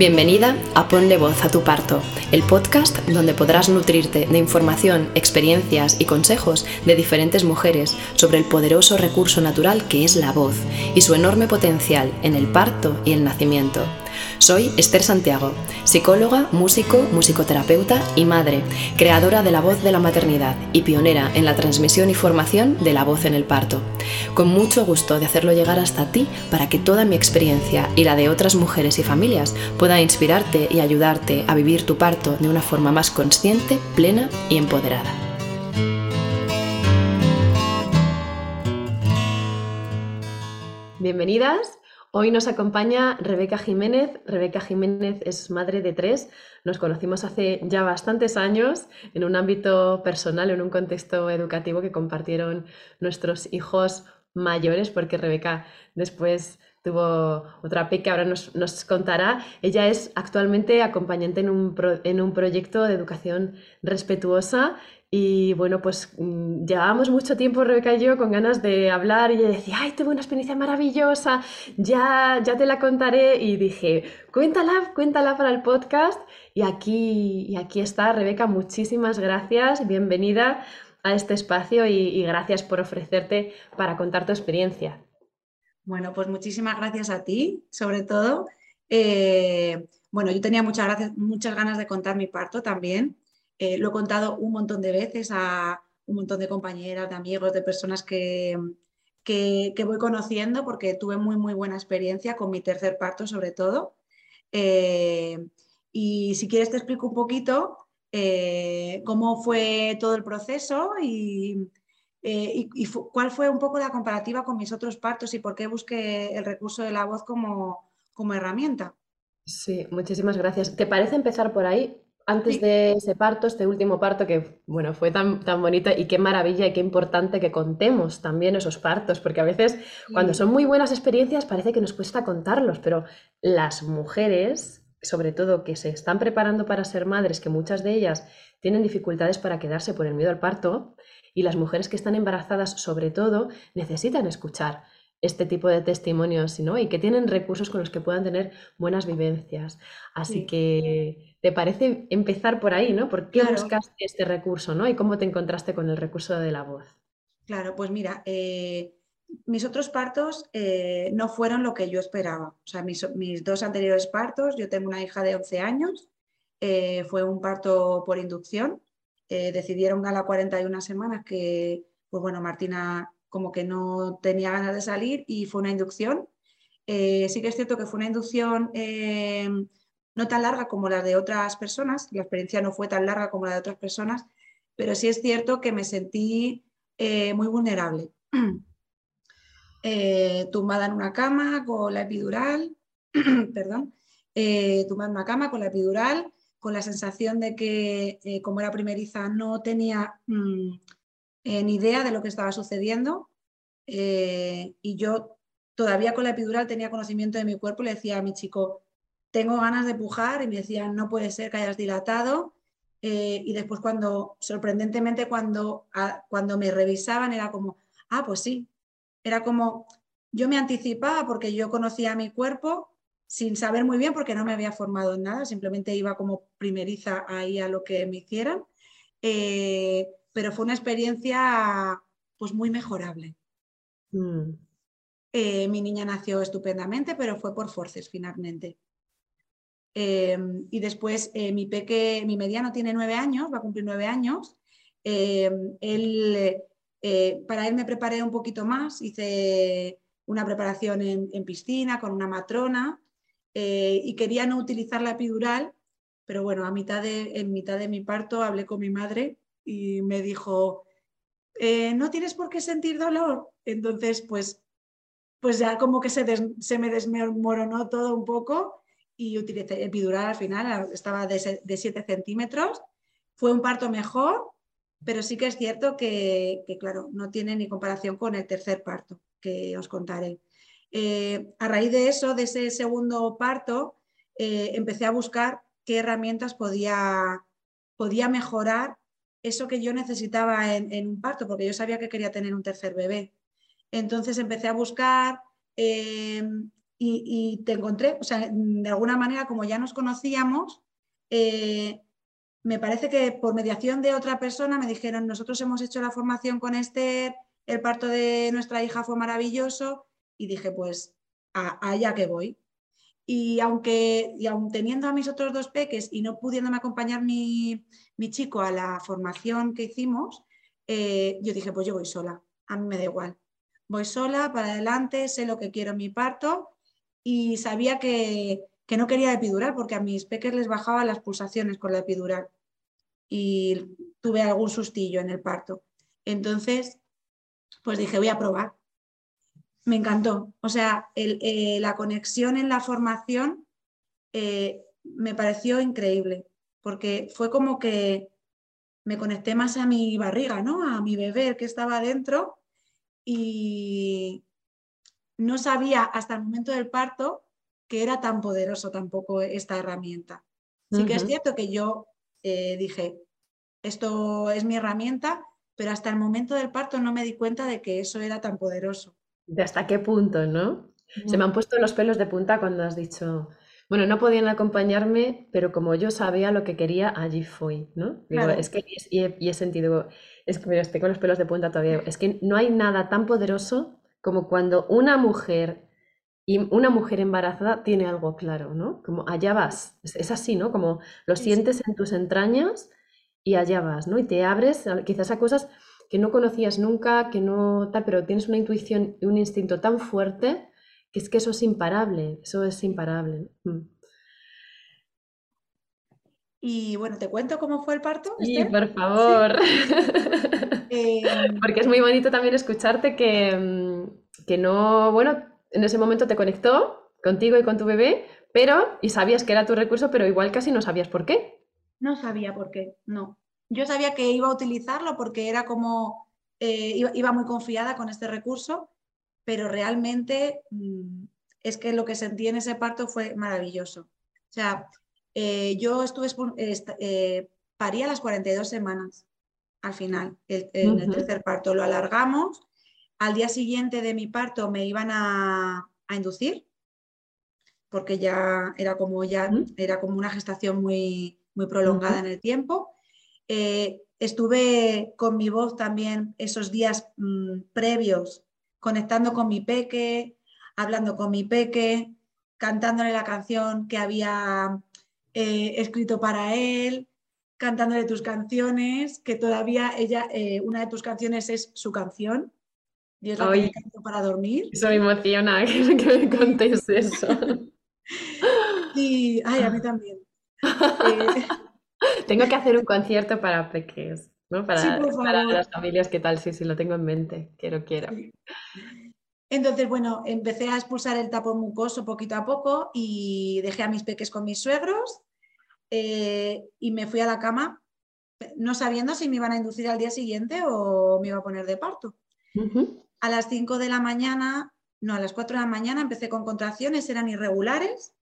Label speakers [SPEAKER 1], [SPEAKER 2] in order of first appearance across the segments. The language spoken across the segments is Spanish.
[SPEAKER 1] Bienvenida a Ponle Voz a tu Parto, el podcast donde podrás nutrirte de información, experiencias y consejos de diferentes mujeres sobre el poderoso recurso natural que es la voz y su enorme potencial en el parto y el nacimiento. Soy Esther Santiago, psicóloga, músico, musicoterapeuta y madre, creadora de la voz de la maternidad y pionera en la transmisión y formación de la voz en el parto. Con mucho gusto de hacerlo llegar hasta ti para que toda mi experiencia y la de otras mujeres y familias pueda inspirarte y ayudarte a vivir tu parto de una forma más consciente, plena y empoderada. Bienvenidas Hoy nos acompaña Rebeca Jiménez. Rebeca Jiménez es madre de tres. Nos conocimos hace ya bastantes años en un ámbito personal, en un contexto educativo que compartieron nuestros hijos mayores, porque Rebeca después tuvo otra peque, ahora nos, contará. Ella es actualmente acompañante en un, en un proyecto de educación respetuosa y bueno, pues mm, llevábamos mucho tiempo, Rebeca y yo, con ganas de hablar y ella decía, ay, tuve una experiencia maravillosa, ya, ya te la contaré. Y dije, cuéntala, cuéntala para el podcast. Y aquí, y aquí está, Rebeca, muchísimas gracias, bienvenida a este espacio y, gracias por ofrecerte para contar tu experiencia.
[SPEAKER 2] Bueno, pues muchísimas gracias a ti, sobre todo. Eh, bueno, yo tenía muchas, gracias, muchas ganas de contar mi parto también. Eh, lo he contado un montón de veces a un montón de compañeras, de amigos, de personas que, que, voy conociendo porque tuve muy, muy buena experiencia con mi tercer parto sobre todo. Eh, y si quieres te explico un poquito eh, cómo fue todo el proceso y, y, cuál fue un poco la comparativa con mis otros partos y por qué busqué el recurso de la voz como, como herramienta.
[SPEAKER 1] Sí, muchísimas gracias. ¿Te parece empezar por ahí? Antes de ese parto, este último parto que, bueno, fue tan, tan bonito y qué maravilla y qué importante que contemos también esos partos, porque a veces cuando son muy buenas experiencias parece que nos cuesta contarlos, pero las mujeres, sobre todo que se están preparando para ser madres, que muchas de ellas tienen dificultades para quedarse por el miedo al parto, y las mujeres que están embarazadas, sobre todo, necesitan escuchar este tipo de testimonios ¿no? y que tienen recursos con los que puedan tener buenas vivencias. Así que, ¿te parece empezar por ahí? ¿no? ¿Por qué buscaste este recurso ¿no? y cómo te encontraste con el recurso de la voz?
[SPEAKER 2] Claro, pues mira, eh, mis otros partos eh, no fueron lo que yo esperaba. O sea, mis, dos anteriores partos, yo tengo una hija de 11 años, eh, fue un parto por inducción. decidieron a las 41 semanas que, pues bueno, Martina como que no tenía ganas de salir y fue una inducción. Eh, sí que es cierto que fue una inducción eh, no tan larga como la de otras personas, la experiencia no fue tan larga como la de otras personas, pero sí es cierto que me sentí eh, muy vulnerable. tumbada en una cama con la epidural, perdón, tumbada en una cama con la epidural, con la sensación de que como era primeriza no tenía mm, ni idea de lo que estaba sucediendo eh, y yo todavía con la epidural tenía conocimiento de mi cuerpo y le decía a mi chico, tengo ganas de pujar y me decían, no puede ser que hayas dilatado. Eh, y después cuando, sorprendentemente, cuando, cuando me revisaban era como, ah, pues sí, era como, yo me anticipaba porque yo conocía mi cuerpo sin saber muy bien porque no me había formado en nada, simplemente iba como primeriza ahí a lo que me hicieran. Eh, pero fue una experiencia pues muy mejorable. Mm. Eh, mi niña nació estupendamente, pero fue por forces finalmente. Em, y después eh, mi peque, mi mediano tiene nueve años, va a cumplir nueve años. Em, él, eh, para él me preparé un poquito más, hice una preparación en, en piscina con una matrona y quería no utilizar la epidural, pero bueno, a mitad de, en mitad de mi parto hablé con mi madre y me dijo, eh, no tienes por qué sentir dolor. Entonces, pues, pues ya como que se, se me desmoronó todo un poco y utilicé epidural al final, estaba de, 7 centímetros. Fue un parto mejor, pero sí que es cierto que, claro, no tiene ni comparación con el tercer parto que os contaré. Eh, a raíz de eso, de ese segundo parto, eh, empecé a buscar qué herramientas podía, podía mejorar eso que yo necesitaba en, un parto, porque yo sabía que quería tener un tercer bebé. Entonces empecé a buscar eh, y, te encontré, o sea, de alguna manera, como ya nos conocíamos, eh, me parece que por mediación de otra persona me dijeron, nosotros hemos hecho la formación con Esther, el parto de nuestra hija fue maravilloso, y dije, pues allá que voy. Y aunque, y aun teniendo a mis otros dos peques y no pudiéndome acompañar mi, chico a la formación que hicimos, eh, yo dije, pues yo voy sola, a mí me da igual. Voy sola, para adelante, sé lo que quiero en mi parto y sabía que, que no quería epidural porque a mis peques les bajaba las pulsaciones con la epidural y tuve algún sustillo en el parto. Entonces, pues dije, voy a probar. Me encantó. O sea, eh, la conexión en la formación eh, me pareció increíble porque fue como que me conecté más a mi barriga, ¿no? A mi bebé que estaba dentro y, no sabía hasta el momento del parto que era tan poderoso tampoco esta herramienta. Sí que es cierto que yo eh, dije, esto es mi herramienta, pero hasta el momento del parto no me di cuenta de que eso era tan poderoso.
[SPEAKER 1] ¿De hasta qué punto, no? Se me han puesto los pelos de punta cuando has dicho, bueno, no podían acompañarme, pero como yo sabía lo que quería, allí fui, ¿no? es que, y he, y he, sentido, es que me estoy con los pelos de punta todavía, es que no hay nada tan poderoso como cuando una mujer y una mujer embarazada tiene algo claro, ¿no? Como allá vas, es, así, ¿no? Como lo sientes en tus entrañas y allá vas, ¿no? Y te abres quizás a cosas que no conocías nunca, que no tal, pero tienes una intuición y un instinto tan fuerte que es que eso es imparable, eso es imparable. Mm.
[SPEAKER 2] Y bueno, ¿te cuento cómo fue el parto?
[SPEAKER 1] Sí, por favor. Eh, Porque es muy bonito también escucharte que, mm, que no, bueno, en ese momento te conectó contigo y con tu bebé, pero, y sabías que era tu recurso, pero igual casi no sabías por qué.
[SPEAKER 2] No sabía por qué, no. Yo sabía que iba a utilizarlo porque era como, eh, iba, muy confiada con este recurso, pero realmente mm, es que lo que sentí en ese parto fue maravilloso. O sea, eh, yo estuve, eh, parí a las 42 semanas al final, en el tercer parto. Lo alargamos. Al día siguiente de mi parto me iban a, inducir, porque ya era como, ya, era como una gestación muy, muy prolongada en el tiempo. Eh, estuve con mi voz también esos días mm, previos, conectando con mi peque, hablando con mi peque, cantándole la canción que había eh, escrito para él, cantándole tus canciones, que todavía ella, eh, una de tus canciones es su canción. Y es la que canto para dormir.
[SPEAKER 1] Eso me emociona que me contéis eso.
[SPEAKER 2] y, ay, a mí también.
[SPEAKER 1] Eh, tengo que hacer un concierto para peques, ¿no? Para, para, las familias, ¿qué tal? Sí, sí, lo tengo en mente. Quiero, quiero.
[SPEAKER 2] Entonces, bueno, empecé a expulsar el tapón mucoso poquito a poco y dejé a mis peques con mis suegros eh, y me fui a la cama no sabiendo si me iban a inducir al día siguiente o me iba a poner de parto. A las 5 de la mañana, no, a las 4 de la mañana empecé con contracciones, eran irregulares,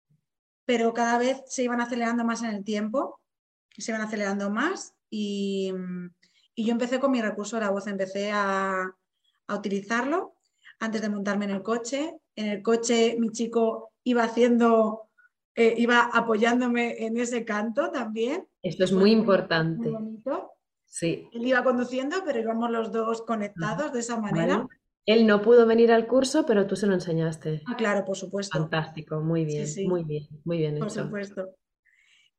[SPEAKER 2] pero cada vez se iban acelerando más en el tiempo, se iban acelerando más y, yo empecé con mi recurso de la voz, empecé a, a utilizarlo antes de montarme en el coche. En el coche mi chico iba haciendo, eh, iba apoyándome en ese canto también.
[SPEAKER 1] Esto es muy importante.
[SPEAKER 2] Muy bonito.
[SPEAKER 1] Sí.
[SPEAKER 2] Él iba conduciendo, pero íbamos los dos conectados de esa manera.
[SPEAKER 1] Él no pudo venir al curso, pero tú se lo enseñaste.
[SPEAKER 2] Ah, claro, por supuesto.
[SPEAKER 1] Fantástico, muy bien, muy bien, muy bien
[SPEAKER 2] Por supuesto.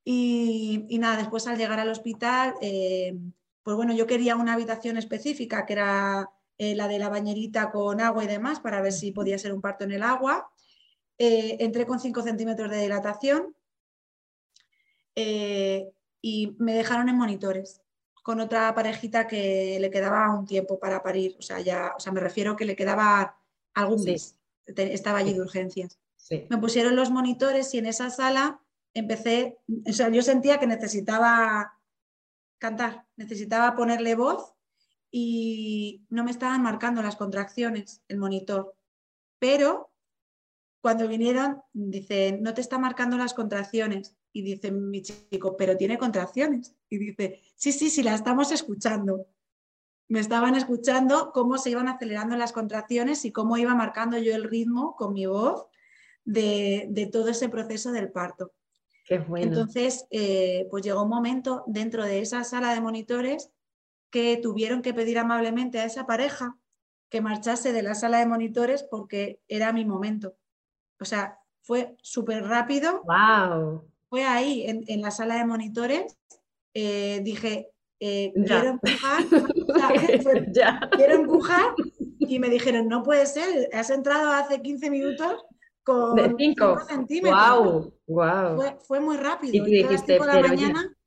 [SPEAKER 2] Y, nada, después al llegar al hospital, eh, pues bueno, yo quería una habitación específica que era eh, la de la bañerita con agua y demás para ver si podía ser un parto en el agua. Eh, entré con 5 centímetros de dilatación eh, y me dejaron en monitores con otra parejita que le quedaba un tiempo para parir. O sea, ya, o sea, me refiero que le quedaba algún mes. Estaba allí de urgencias. Me pusieron los monitores y en esa sala empecé, o sea, yo sentía que necesitaba cantar, necesitaba ponerle voz y no me estaban marcando las contracciones, el monitor. Pero cuando vinieron, dice, no te está marcando las contracciones. Y dice mi chico, pero tiene contracciones. Y dice, sí, sí, sí, la estamos escuchando. Me estaban escuchando cómo se iban acelerando las contracciones y cómo iba marcando yo el ritmo con mi voz de, todo ese proceso del parto.
[SPEAKER 1] Qué bueno.
[SPEAKER 2] Entonces, eh, pues llegó un momento dentro de esa sala de monitores que tuvieron que pedir amablemente a esa pareja que marchase de la sala de monitores porque era mi momento. O sea, fue súper rápido.
[SPEAKER 1] ¡Wow!
[SPEAKER 2] Fue ahí, en, la sala de monitores. Eh, dije, eh, quiero empujar, quiero empujar y me dijeron, no puede ser, has entrado hace 15 minutos con 5 centímetros.
[SPEAKER 1] Wow,
[SPEAKER 2] Fue, muy rápido. Y a las 5 de la mañana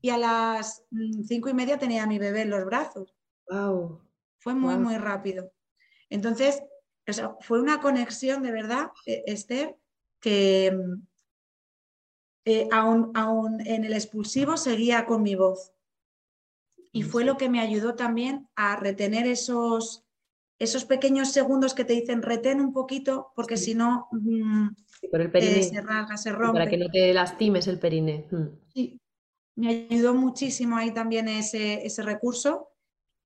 [SPEAKER 2] y a las 5 y media tenía a mi bebé en los brazos.
[SPEAKER 1] Wow.
[SPEAKER 2] Fue muy, muy rápido. Entonces, fue una conexión de verdad, e, Esther, que eh, aún, aún en el expulsivo seguía con mi voz. Y fue lo que me ayudó también a retener esos, esos pequeños segundos que te dicen retén un poquito, porque si no mm, se rasga, se rompe.
[SPEAKER 1] Para que no te lastimes el perine.
[SPEAKER 2] Mm. Sí, me ayudó muchísimo ahí también ese, ese recurso.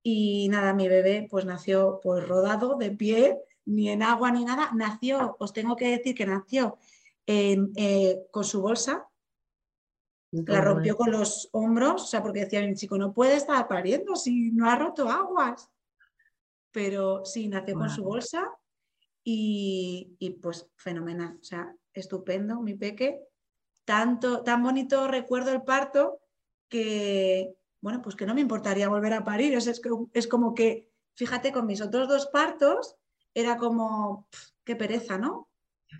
[SPEAKER 2] Y nada, mi bebé pues nació pues rodado, de pie, ni en agua ni nada. Nació, os tengo que decir que nació eh, con su bolsa, la rompió con los hombros, o sea, porque decía mi chico, no puede estar pariendo si no ha roto aguas. Pero sí, nació con su bolsa y, pues fenomenal, o sea, estupendo, mi peque. Tanto, tan bonito recuerdo el parto que, bueno, pues que no me importaría volver a parir. es, es como que, fíjate, con mis otros dos partos era como, qué pereza, ¿no?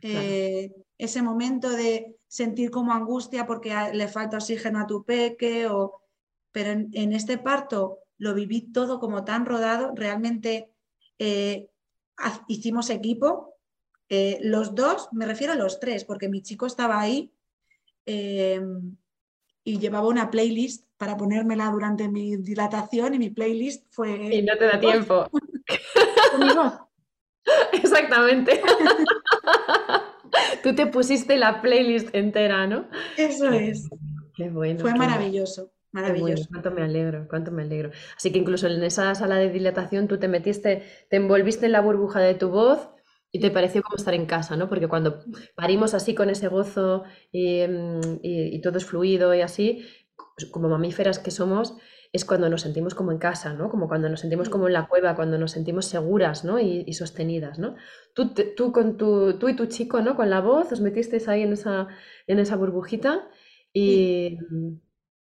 [SPEAKER 2] Eh, ese momento de sentir como angustia porque le falta oxígeno a tu peque, o... pero en, este parto lo viví todo como tan rodado, realmente eh, hicimos equipo, eh, los dos, me refiero a los tres, porque mi chico estaba ahí em, y llevaba una playlist para ponérmela durante mi dilatación y mi playlist fue...
[SPEAKER 1] Y no te da tiempo. Exactamente. Tú te pusiste la playlist entera, ¿no?
[SPEAKER 2] Eso es.
[SPEAKER 1] Qué bueno.
[SPEAKER 2] Fue maravilloso. Maravilloso.
[SPEAKER 1] cuánto me alegro, cuánto me alegro. Así que incluso en esa sala de dilatación tú te metiste, te envolviste en la burbuja de tu voz y te pareció como estar en casa, ¿no? Porque cuando parimos así con ese gozo y, mm, y todo es fluido y así, como mamíferas que somos, es cuando nos sentimos como en casa, ¿no? Como cuando nos sentimos como en la cueva, cuando nos sentimos seguras, ¿no? Y, sostenidas, ¿no? Tú, tú, con tu, tú y tu chico, ¿no? Con la voz, os metisteis ahí en esa, en esa burbujita y,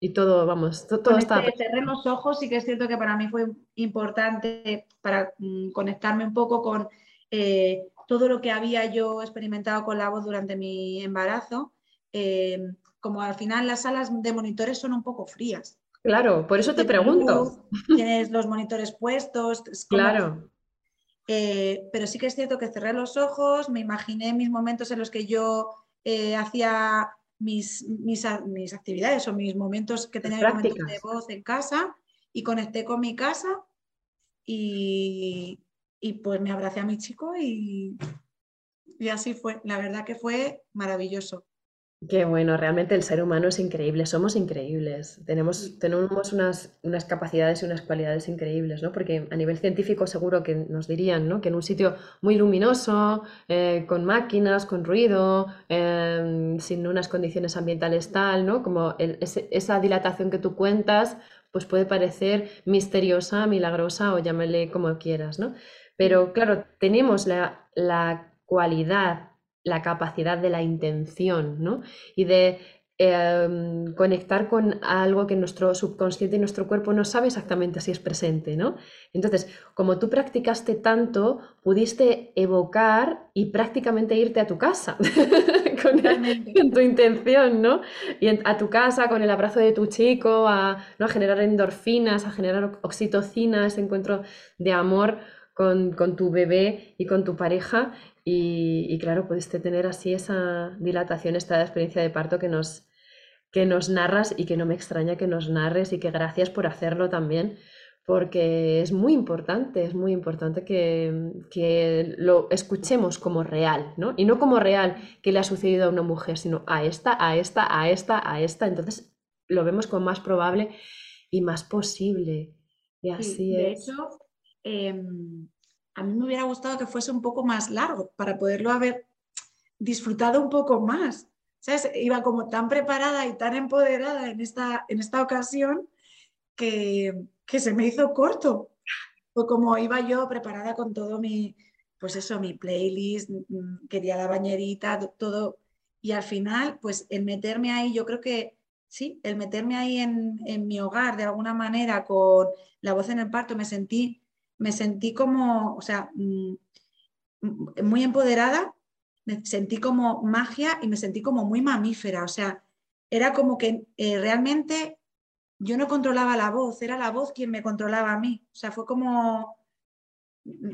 [SPEAKER 1] y todo, vamos, todo, está...
[SPEAKER 2] Cerré los ojos y que es cierto que para mí fue importante para mm, conectarme un poco con eh, todo lo que había yo experimentado con la voz durante mi embarazo. Eh, como al final las salas de monitores son un poco frías.
[SPEAKER 1] Claro, por eso te pregunto.
[SPEAKER 2] tienes los monitores puestos.
[SPEAKER 1] Claro.
[SPEAKER 2] Eh, pero sí que es cierto que cerré los ojos, me imaginé mis momentos en los que yo eh, hacía mis, mis, actividades o mis momentos que tenía momentos de voz en casa y conecté con mi casa y, y pues me abracé a mi chico y, y así fue. La verdad que fue maravilloso.
[SPEAKER 1] Qué bueno, realmente el ser humano es increíble, somos increíbles, tenemos, tenemos unas, unas capacidades y unas cualidades increíbles, ¿no? Porque a nivel científico seguro que nos dirían, ¿no? Que en un sitio muy luminoso, eh, con máquinas, con ruido, em, sin unas condiciones ambientales tal, ¿no? Como esa dilatación que tú cuentas, pues puede parecer misteriosa, milagrosa o llámale como quieras, ¿no? Pero claro, tenemos la, la cualidad la capacidad de la intención, ¿no? Y de em, conectar con algo que nuestro subconsciente y nuestro cuerpo no sabe exactamente si es presente, ¿no? Entonces, como tú practicaste tanto, pudiste evocar y prácticamente irte a tu casa con, tu intención, ¿no? Y a tu casa con el abrazo de tu chico, a, ¿no? a generar endorfinas, a generar oxitocina, ese encuentro de amor con, con tu bebé y con tu pareja y, claro, pudiste tener así esa dilatación, esta experiencia de parto que nos, que nos narras y que no me extraña que nos narres y que gracias por hacerlo también, porque es muy importante, es muy importante que, que, lo escuchemos como real, ¿no? Y no como real que le ha sucedido a una mujer, sino a esta, a esta, a esta, a esta. Entonces lo vemos como más probable y más posible. Y así
[SPEAKER 2] de hecho, em, a mí me hubiera gustado que fuese un poco más largo para poderlo haber disfrutado un poco más. ¿Sabes? Iba como tan preparada y tan empoderada en esta, en esta ocasión que, que se me hizo corto. Fue como iba yo preparada con todo mi, pues eso, mi playlist, mm, quería la bañerita, todo. Y al final, pues el meterme ahí, yo creo que sí, el meterme ahí en, en mi hogar de alguna manera con la voz en el parto, me sentí, me sentí como, o sea, mm, muy empoderada, me sentí como magia y me sentí como muy mamífera. O sea, era como que eh, realmente yo no controlaba la voz, era la voz quien me controlaba a mí. O sea, fue como,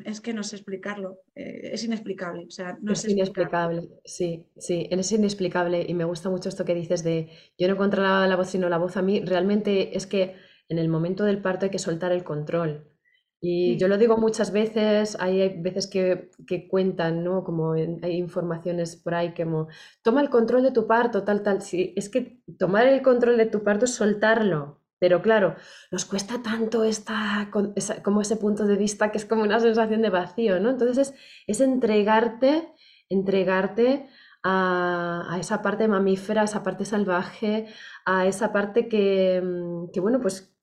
[SPEAKER 2] es que no sé explicarlo, eh, es inexplicable. O sea, no
[SPEAKER 1] es, inexplicable, sí, sí, es inexplicable y me gusta mucho esto que dices de yo no controlaba la voz sino la voz a mí. Realmente es que en el momento del parto hay que soltar el control. Y mm. yo lo digo muchas veces, hay veces que, que cuentan, ¿no? Como hay informaciones por ahí como, toma el control de tu parto, tal, tal. Sí, es que tomar el control de tu parto es soltarlo. Pero claro, nos cuesta tanto esta, como ese punto de vista que es como una sensación de vacío, ¿no? Entonces es, entregarte, entregarte a, a, esa parte mamífera, a esa parte salvaje, a esa parte que, mm, que bueno, pues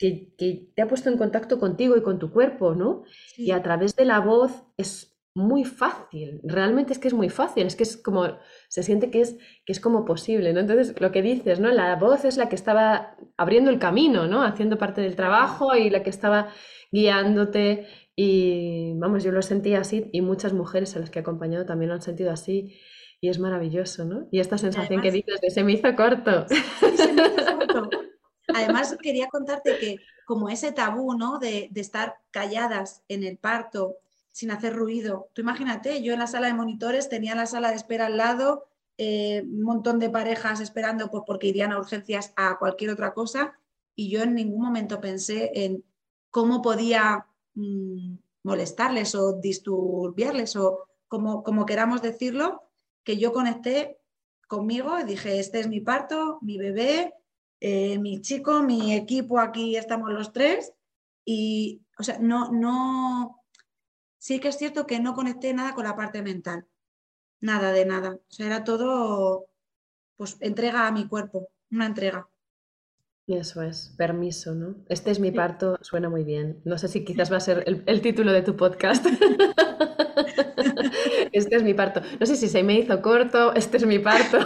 [SPEAKER 1] que, te ha puesto en contacto contigo y con tu cuerpo, ¿no? Y a través de la voz es muy fácil, realmente es que es muy fácil, es que es como, se siente que es, que es como posible, ¿no? Entonces, lo que dices, ¿no? La voz es la que estaba abriendo el camino, ¿no? Haciendo parte del trabajo y la que estaba guiándote y, vamos, yo lo sentí así y muchas mujeres a las que he acompañado también lo han sentido así y es maravilloso, ¿no? Y esta sensación que dices de se me hizo corto. se me hizo corto.
[SPEAKER 2] Además, quería contarte que como ese tabú, ¿no? De, estar calladas en el parto, sin hacer ruido. Tú imagínate, yo en la sala de monitores tenía la sala de espera al lado, eh, un montón de parejas esperando pues, porque irían a urgencias a cualquier otra cosa y yo en ningún momento pensé en cómo podía mm, molestarles o disturbiarles o como, como queramos decirlo, que yo conecté conmigo y dije, este es mi parto, mi bebé, eh, mi chico, mi equipo, aquí estamos los tres. Y, o sea, no, no, sí que es cierto que no conecté nada con la parte mental. Nada de nada. O sea, era todo, pues, entrega a mi cuerpo, una entrega.
[SPEAKER 1] Y eso es, permiso, ¿no? Este es mi parto, suena muy bien. No sé si quizás va a ser el, título de tu podcast. este es mi parto. No sé si se me hizo corto, este es mi parto.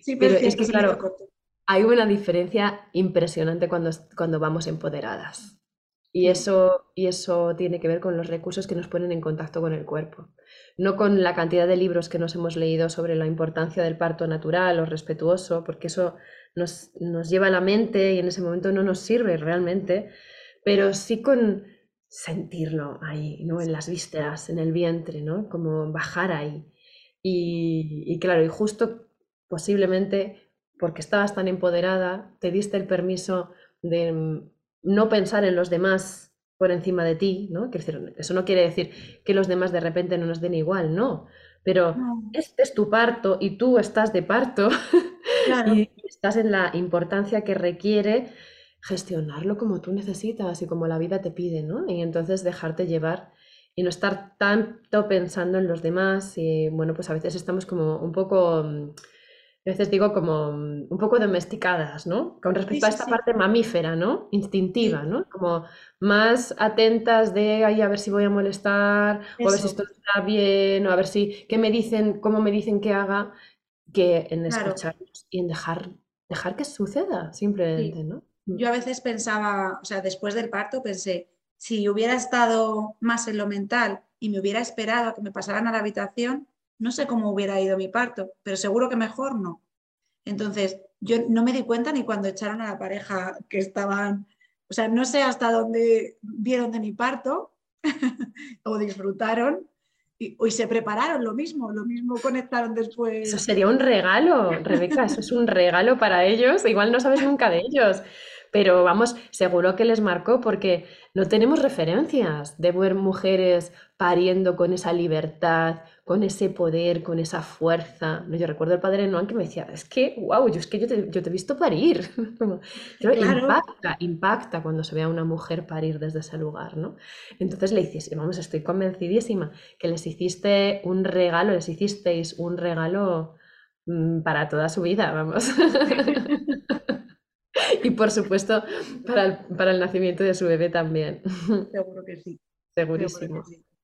[SPEAKER 2] sí, pero, es que, claro,
[SPEAKER 1] hay una diferencia impresionante cuando, cuando vamos empoderadas. Y eso, y eso tiene que ver con los recursos que nos ponen en contacto con el cuerpo. No con la cantidad de libros que nos hemos leído sobre la importancia del parto natural o respetuoso, porque eso nos, nos lleva a la mente y en ese momento no nos sirve realmente, pero sí con sentirlo ahí, ¿no? En las vísceras, en el vientre, ¿no? Como bajar ahí. Y, y claro, y justo posiblemente porque estabas tan empoderada, te diste el permiso de mm, no pensar en los demás por encima de ti, ¿no? eso no quiere decir que los demás de repente no nos den igual, no. Pero este es tu parto y tú estás de parto y estás en la importancia que requiere gestionarlo como tú necesitas y como la vida te pide, ¿no? Y entonces dejarte llevar y no estar tanto pensando en los demás y bueno, pues a veces estamos como un poco mm, a veces digo como mm, un poco domesticadas, ¿no? Con respecto a esta parte mamífera, ¿no? Instintiva, ¿no? Como más atentas de, ay, a ver si voy a molestar, o a ver si esto está bien, o a ver si, ¿qué me dicen, cómo me dicen que haga? Que en escucharlos y en dejar, dejar que suceda, simplemente, ¿no?
[SPEAKER 2] Mm. Yo a veces pensaba, o sea, después del parto pensé, si hubiera estado más en lo mental y me hubiera esperado a que me pasaran a la habitación, no sé cómo hubiera ido mi parto, pero seguro que mejor no. Entonces, yo no me di cuenta ni cuando echaron a la pareja que estaban, o sea, no sé hasta dónde vieron de mi parto o disfrutaron y, se prepararon lo mismo, lo mismo conectaron después.
[SPEAKER 1] Eso sería un regalo, Rebeca, eso es un regalo para ellos, igual no sabes nunca de ellos, pero vamos, seguro que les marcó porque no tenemos referencias de ver mujeres pariendo con esa libertad, con ese poder, con esa fuerza. Yo recuerdo el padre Noan que me decía, es que, wow, yo es que yo te, yo te he visto parir. impacta, impacta cuando se ve a una mujer parir desde ese lugar, ¿no? Entonces le hiciste, vamos, estoy convencidísima que les hiciste un regalo, les hicisteis un regalo mm, para toda su vida, vamos. y por supuesto, para el, para el, nacimiento de su bebé también.
[SPEAKER 2] Seguro que sí.
[SPEAKER 1] Segurísimo.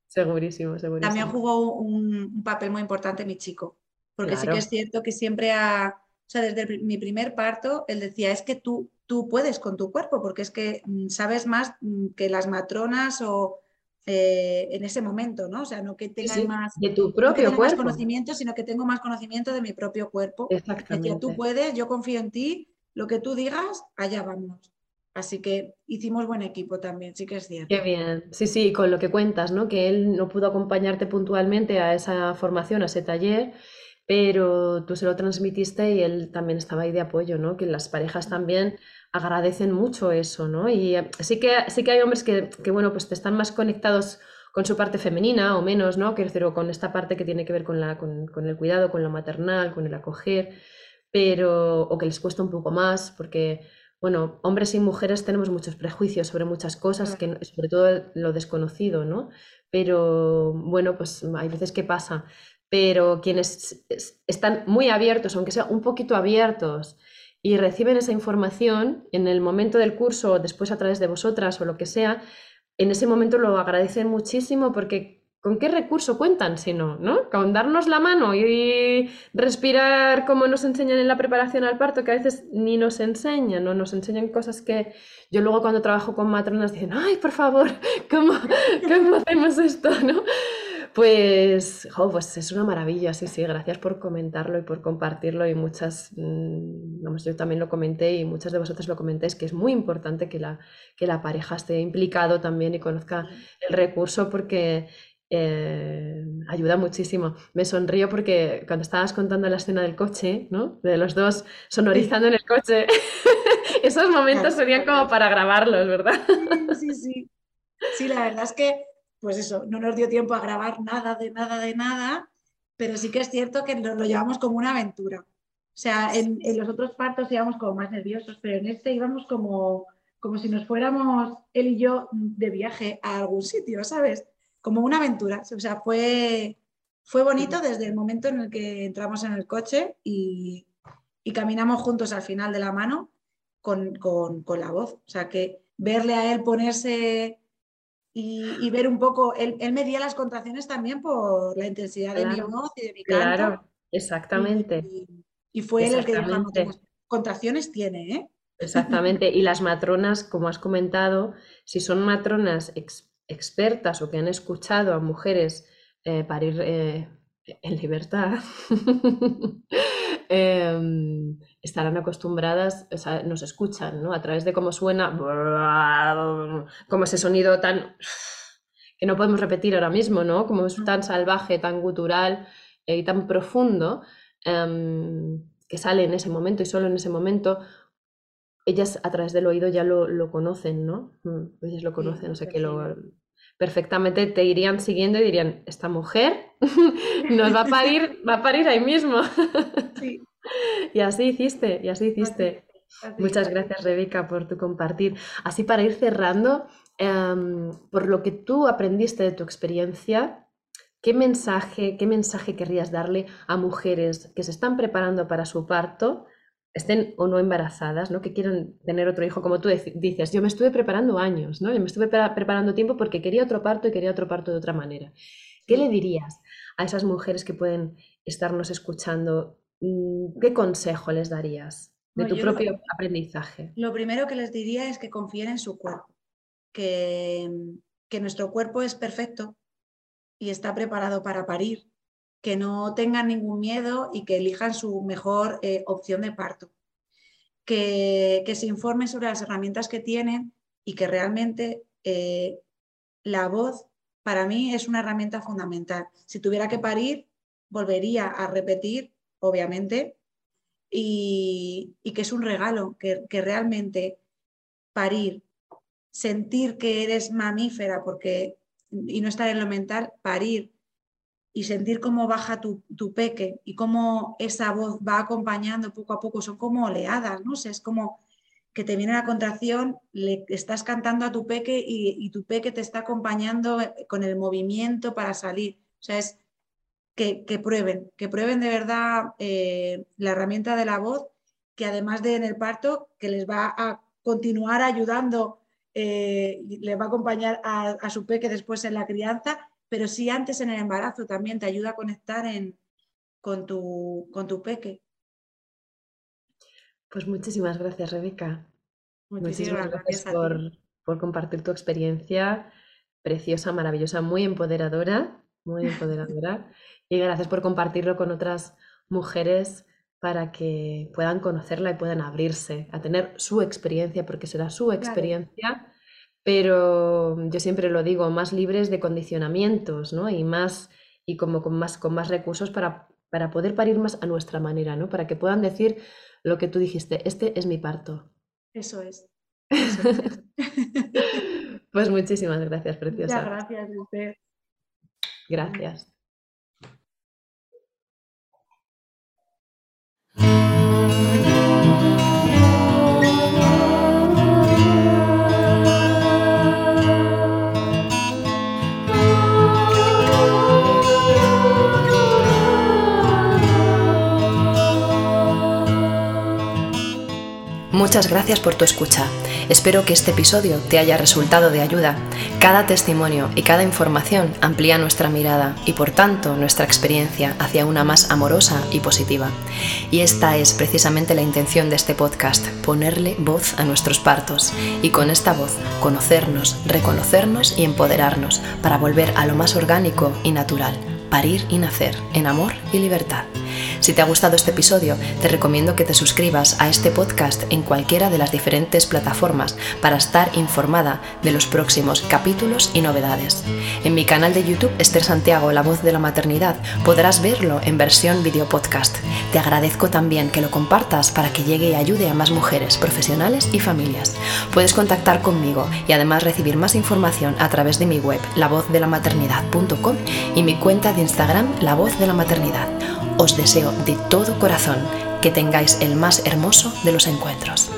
[SPEAKER 1] Segurísimo, segurísimo.
[SPEAKER 2] También jugó un, papel muy importante mi chico, porque sí que es cierto que siempre ha, o sea, desde mi primer parto, él decía, es que tú, tú puedes con tu cuerpo, porque es que mm, sabes más mm, que las matronas o eh, en ese momento, ¿no? O sea, no que tengas más,
[SPEAKER 1] de tu propio
[SPEAKER 2] no cuerpo. conocimiento, sino que tengo más conocimiento de mi propio cuerpo.
[SPEAKER 1] Exactamente.
[SPEAKER 2] Decía, tú puedes, yo confío en ti, lo que tú digas, allá vamos. Así que hicimos buen equipo también, sí que es cierto.
[SPEAKER 1] Qué bien. Sí, sí, con lo que cuentas, ¿no? Que él no pudo acompañarte puntualmente a esa formación, a ese taller, pero tú se lo transmitiste y él también estaba ahí de apoyo, ¿no? Que las parejas también agradecen mucho eso, ¿no? Y eh, sí que, sí que hay hombres que, bueno, pues te están más conectados con su parte femenina o menos, ¿no? Quiero decir, o con esta parte que tiene que ver con, la, con, con el cuidado, con lo maternal, con el acoger, pero, o que les cuesta un poco más, porque bueno, hombres y mujeres tenemos muchos prejuicios sobre muchas cosas, que, sobre todo lo desconocido, ¿no? Pero bueno, pues hay veces que pasa. Pero quienes están muy abiertos, aunque sea un poquito abiertos, y reciben esa información en el momento del curso o después a través de vosotras o lo que sea, en ese momento lo agradecen muchísimo porque ¿Con qué recurso cuentan si no? ¿no? Con darnos la mano y respirar como nos enseñan en la preparación al parto, que a veces ni nos enseñan, ¿no? Nos enseñan cosas que yo luego cuando trabajo con matronas dicen, ay, por favor, ¿cómo, cómo hacemos esto? ¿no? Pues, pues es una maravilla, sí, sí, gracias por comentarlo y por compartirlo y muchas, mm, vamos, yo también lo comenté y muchas de vosotras lo comentáis, que es muy importante que la, que la pareja esté implicado también y conozca el recurso porque eh, ayuda muchísimo. Me sonrío porque cuando estabas contando la escena del coche, ¿no? De los dos sonorizando en el coche, esos momentos serían como para grabarlos, ¿verdad?
[SPEAKER 2] Sí, sí. Sí, la verdad es que, pues eso, no nos dio tiempo a grabar nada de nada de nada, pero sí que es cierto que nos lo llevamos como una aventura. O sea, en, los otros partos íbamos como más nerviosos, pero en este íbamos como, como si nos fuéramos él y yo de viaje a algún sitio, ¿sabes? Como una aventura. O sea, fue, fue bonito desde el momento en el que entramos en el coche y, caminamos juntos al final de la mano con, la voz. O sea, que verle a él ponerse y, ver un poco, él, él, medía las contracciones también por la intensidad de mi voz y de mi canto. Claro,
[SPEAKER 1] exactamente.
[SPEAKER 2] Y, fue él el que dijo, contracciones tiene, ¿eh?
[SPEAKER 1] Exactamente. Y las matronas, como has comentado, si son matronas expertas o que han escuchado a mujeres eh, parir eh, en libertad, em, estarán acostumbradas, o sea, nos escuchan, ¿no? A través de cómo suena, como ese sonido tan que no podemos repetir ahora mismo, ¿no? Como es tan salvaje, tan gutural eh, y tan profundo, em, que sale en ese momento y solo en ese momento, ellas a través del oído ya lo, conocen, ¿no? Mm, ellas lo conocen, o sea que lo, perfectamente te irían siguiendo y dirían, esta mujer nos va a parir, va a parir ahí mismo. Sí. y así hiciste, y así hiciste. Muchas gracias, Rebeca, por tu compartir. Así para ir cerrando, em, por lo que tú aprendiste de tu experiencia, ¿qué mensaje, qué mensaje querrías darle a mujeres que se están preparando para su parto estén o no embarazadas, ¿no? que quieran tener otro hijo, como tú dices, yo me estuve preparando años, ¿no? Yo me estuve preparando tiempo porque quería otro parto y quería otro parto de otra manera. ¿Qué le dirías a esas mujeres que pueden estarnos escuchando? Mm, ¿Qué consejo les darías de tu propio aprendizaje?
[SPEAKER 2] Lo primero que les diría es que confíen en su cuerpo, que, que nuestro cuerpo es perfecto y está preparado para parir que no tengan ningún miedo y que elijan su mejor eh, opción de parto. Que, se informen sobre las herramientas que tienen y que realmente eh, la voz para mí es una herramienta fundamental. Si tuviera que parir, volvería a repetir, obviamente, y, que es un regalo, que, que, realmente parir, sentir que eres mamífera porque, y no estar en lo mental, parir y sentir cómo baja tu, peque y cómo esa voz va acompañando poco a poco, son como oleadas, ¿no? es como que te viene la contracción, le estás cantando a tu peque y, tu peque te está acompañando con el movimiento para salir. O sea, es que, prueben, que prueben de verdad eh, la herramienta de la voz, que además de en el parto, que les va a continuar ayudando, eh, les va a acompañar a su peque después en la crianza pero sí antes en el embarazo también te ayuda a conectar con, tu, con tu peque.
[SPEAKER 3] Pues muchísimas gracias, Rebeca. Muchísimas, gracias, por, compartir tu experiencia preciosa, maravillosa, muy empoderadora, muy empoderadora. y gracias por compartirlo con otras mujeres para que puedan conocerla y puedan abrirse a tener su experiencia, porque será su experiencia pero yo siempre lo digo, más libres de condicionamientos, ¿no? Y más, y como con más, con más recursos para, para poder parir más a nuestra manera, ¿no? Para que puedan decir lo que tú dijiste, este es mi parto.
[SPEAKER 2] Eso es.
[SPEAKER 3] pues muchísimas gracias, preciosa.
[SPEAKER 2] Muchas gracias usted.
[SPEAKER 3] Gracias.
[SPEAKER 1] Muchas gracias por tu escucha. Espero que este episodio te haya resultado de ayuda. Cada testimonio y cada información amplía nuestra mirada y por tanto nuestra experiencia hacia una más amorosa y positiva. Y esta es precisamente la intención de este podcast, ponerle voz a nuestros partos y con esta voz conocernos, reconocernos y empoderarnos para volver a lo más orgánico y natural, parir y nacer en amor y libertad. Si te ha gustado este episodio, te recomiendo que te suscribas a este podcast en cualquiera de las diferentes plataformas para estar informada de los próximos capítulos y novedades. En mi canal de YouTube, Esther Santiago, La Voz de la Maternidad, podrás verlo en versión video podcast. Te agradezco también que lo compartas para que llegue y ayude a más mujeres, profesionales y familias. Puedes contactar conmigo y además recibir más información a través de mi web, lavozdelamaternidad.com y mi cuenta de Instagram, La Voz de la Maternidad os deseo de todo corazón que tengáis el más hermoso de los encuentros.